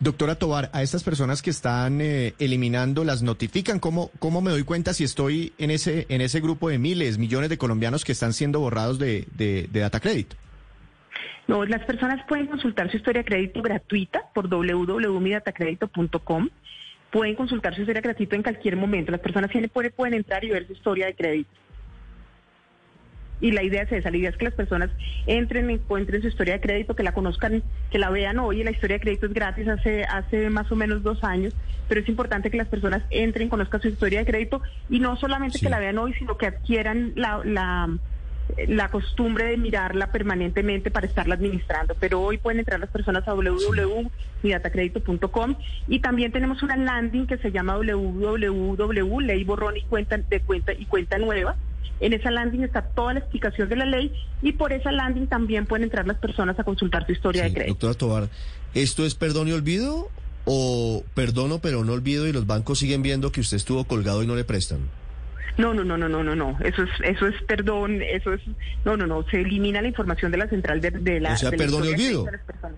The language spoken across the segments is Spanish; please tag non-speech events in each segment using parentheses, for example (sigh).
Doctora Tobar, a estas personas que están eh, eliminando, ¿las notifican? ¿Cómo, ¿Cómo me doy cuenta si estoy en ese, en ese grupo de miles, millones de colombianos que están siendo borrados de, de, de Data Credit? No, las personas pueden consultar su historia de crédito gratuita por www.midatacredito.com. Pueden consultar su historia crédito en cualquier momento. Las personas siempre pueden, pueden entrar y ver su historia de crédito. Y la idea es esa, la idea es que las personas entren, encuentren su historia de crédito, que la conozcan, que la vean hoy. La historia de crédito es gratis hace, hace más o menos dos años, pero es importante que las personas entren, conozcan su historia de crédito y no solamente Sí. que la vean hoy, sino que adquieran la, la, la costumbre de mirarla permanentemente para estarla administrando. Pero hoy pueden entrar las personas a www.midatacredito.com y también tenemos una landing que se llama www, ley borrón y cuenta de cuenta y cuenta nueva. En esa landing está toda la explicación de la ley y por esa landing también pueden entrar las personas a consultar su historia Sí, de crédito. doctora Tobar, ¿esto es perdón y olvido o perdono pero no olvido y los bancos siguen viendo que usted estuvo colgado y no le prestan? No, no, no, no, no, no, no. Eso es, eso es perdón, eso es, no, no, no. Se elimina la información de la central de, de la. O sea, de perdón y olvido. crédito de las personas.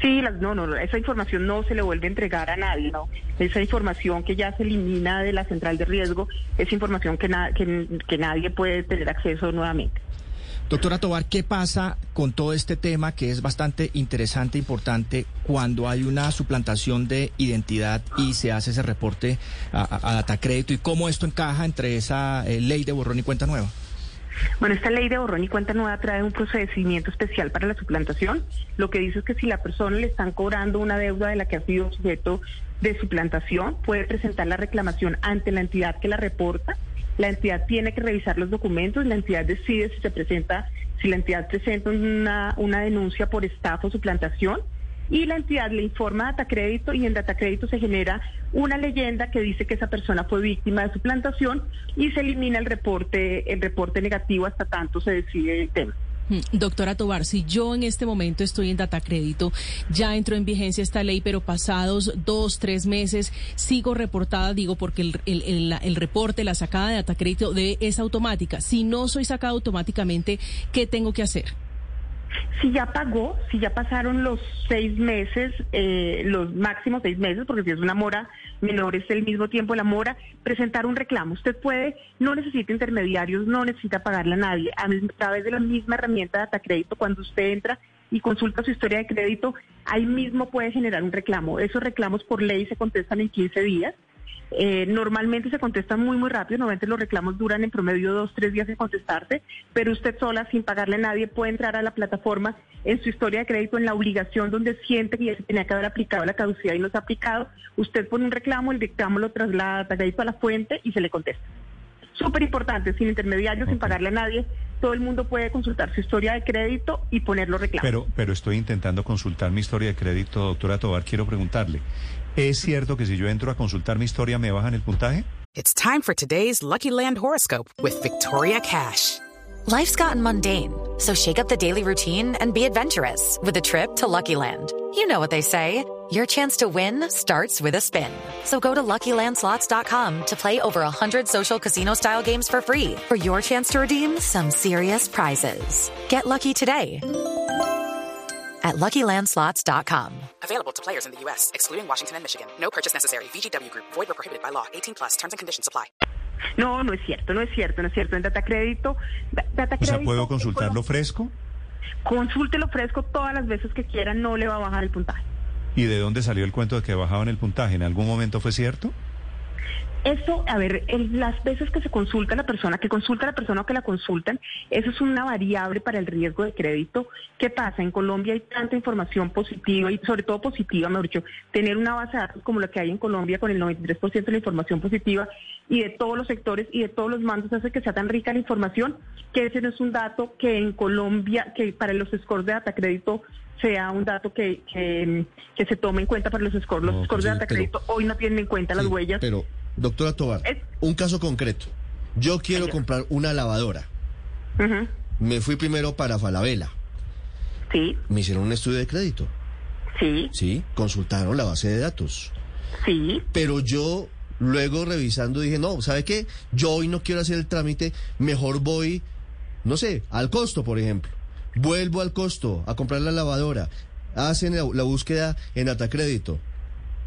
Sí, no, no, esa información no se le vuelve a entregar a nadie, no. Esa información que ya se elimina de la central de riesgo es información que, que, que nadie puede tener acceso nuevamente. Doctora Tobar, ¿qué pasa con todo este tema que es bastante interesante e importante cuando hay una suplantación de identidad y se hace ese reporte a, a, a Datacrédito y cómo esto encaja entre esa eh, ley de borrón y cuenta nueva? Bueno, esta ley de borrón y cuenta nueva trae un procedimiento especial para la suplantación. Lo que dice es que si la persona le están cobrando una deuda de la que ha sido sujeto de suplantación, puede presentar la reclamación ante la entidad que la reporta. La entidad tiene que revisar los documentos, la entidad decide si se presenta, si la entidad presenta una, una denuncia por estafa o suplantación y la entidad le informa a Datacrédito y en Datacrédito se genera una leyenda que dice que esa persona fue víctima de suplantación y se elimina el reporte, el reporte negativo hasta tanto se decide el tema. Mm, Doctora Tobar, si yo en este momento estoy en Datacrédito, ya entró en vigencia esta ley, pero pasados dos, tres meses sigo reportada, digo, porque el, reporte, la sacada de Datacrédito de, es automática. Si no soy sacada automáticamente, ¿qué tengo que hacer? Si ya pagó, si ya pasaron los seis meses, eh, los máximos seis meses, porque si es una mora menor es el mismo tiempo la mora, presentar un reclamo. Usted puede, no necesita intermediarios, no necesita pagarle a nadie. A través de la misma herramienta de Datacrédito, cuando usted entra y consulta su historia de crédito, ahí mismo puede generar un reclamo. Esos reclamos por ley se contestan en 15 días. Eh, normalmente se contestan muy, muy rápido. Normalmente los reclamos duran en promedio dos, tres días en contestarse, pero usted sola, sin pagarle a nadie, puede entrar a la plataforma en su historia de crédito, en la obligación donde siente que ya se tenía que haber aplicado la caducidad y no se ha aplicado. Usted pone un reclamo, el reclamo lo traslada a la fuente y se le contesta. Súper importante, sin intermediarios, sin pagarle a nadie. Todo el mundo puede consultar su historia de crédito y poner los reclamos. Pero, pero estoy intentando consultar mi historia de crédito, doctora Tobar. Quiero preguntarle, ¿es cierto que si yo entro a consultar mi historia me bajan el puntaje? It's time for today's Lucky Land horoscope with Victoria Cash. Life's gotten mundane, so shake up the daily routine and be adventurous with a trip to Lucky Land. You know what they say. Your chance to win starts with a spin. So go to LuckyLandSlots.com to play over 100 social casino-style games for free for your chance to redeem some serious prizes. Get lucky today at LuckyLandSlots.com. Available to players in the U.S., excluding Washington and Michigan. No purchase necessary. VGW Group, void were prohibited by law. 18 plus terms and conditions apply. No, no es cierto, no es cierto, no es cierto. En Datacrédito, Da- O Datacrédito sea, ¿puedo consultarlo fresco? Consúltelo fresco todas las veces que quiera, no le va a bajar el puntaje. ¿Y de dónde salió el cuento de que bajaban el puntaje? ¿En algún momento fue cierto? Eso, a ver, las veces que se consulta a la persona, que consulta a la persona o que la consultan, eso es una variable para el riesgo de crédito. ¿Qué pasa? En Colombia hay tanta información positiva y sobre todo positiva, mejor dicho, tener una base de datos como la que hay en Colombia con el 93% de la información positiva y de todos los sectores y de todos los mandos hace que sea tan rica la información que ese no es un dato que en Colombia, que para los scores de data crédito sea un dato que, que, que se tome en cuenta para los scores. Los No, scores de pues sí, data crédito hoy no tienen en cuenta las huellas. Pero, doctora Tobar, Es- un caso concreto. Yo quiero Señor. comprar una lavadora. Me fui primero para Falabella. Sí, Me hicieron un estudio de crédito. sí, Sí, consultaron la base de datos. sí. Pero yo luego revisando dije, no, ¿sabe qué? Yo hoy no quiero hacer el trámite, mejor voy, no sé, al costo, por ejemplo. Vuelvo al costo a comprar la lavadora. Hacen la, la búsqueda en Datacrédito.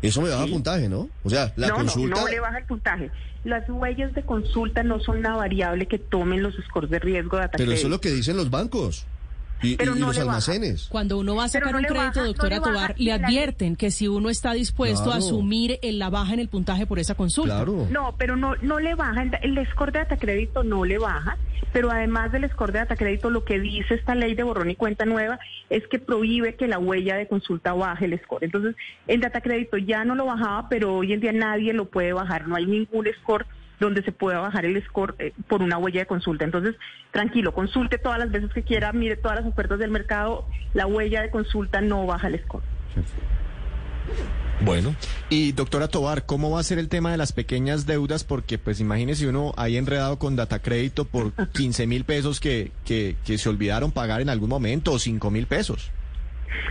Eso me baja puntaje, ¿no? O sea, la no, consulta... no, no le baja el puntaje. Las huellas de consulta no son una variable que tomen los scores de riesgo de Pero eso es lo que dicen los bancos y, Pero y- y no los almacenes. Cuando uno va a sacar no un crédito, baja- no doctora le Tobar, le advierten que si uno está dispuesto a asumir en la baja en el puntaje por esa consulta. Claro. No, pero no, no le baja, el score de data crédito no le baja, pero además del score de data crédito, lo que dice esta ley de borrón y cuenta nueva es que prohíbe que la huella de consulta baje el score. Entonces, el data crédito ya no lo bajaba, pero hoy en día nadie lo puede bajar, no hay ningún score donde se pueda bajar el score eh, por una huella de consulta. Entonces, tranquilo, consulte todas las veces que quiera, mire todas las ofertas del mercado, la huella de consulta no baja el score. Bueno, Y doctora Tobar, ¿cómo va a ser el tema de las pequeñas deudas? Porque pues imagínese uno ahí enredado con datacrédito por (laughs) 15 mil pesos que, que, que se olvidaron pagar en algún momento o 5 mil pesos.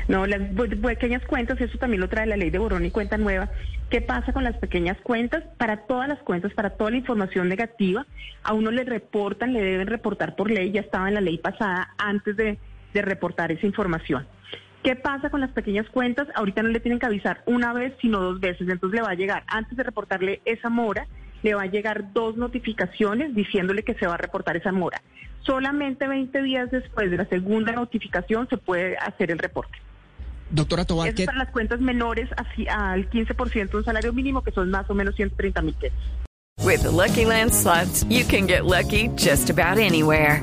No, las pequeñas cuentas, eso también lo trae la ley de borrón y cuenta nueva. ¿Qué pasa con las pequeñas cuentas? Para todas las cuentas, para toda la información negativa, a uno le reportan, le deben reportar por ley, ya estaba en la ley pasada antes de, de reportar esa información. ¿Qué pasa con las pequeñas cuentas? Ahorita no le tienen que avisar una vez, sino dos veces. Entonces le va a llegar, antes de reportarle esa mora, le va a llegar dos notificaciones diciéndole que se va a reportar esa mora. Solamente 20 días después de la segunda notificación se puede hacer el reporte. Doctora Tobar, Eso ¿qué, para las cuentas menores así, al 15% de un salario mínimo, que son más o menos 130 mil pesos. With the Lucky Land slots, you can get lucky just about anywhere.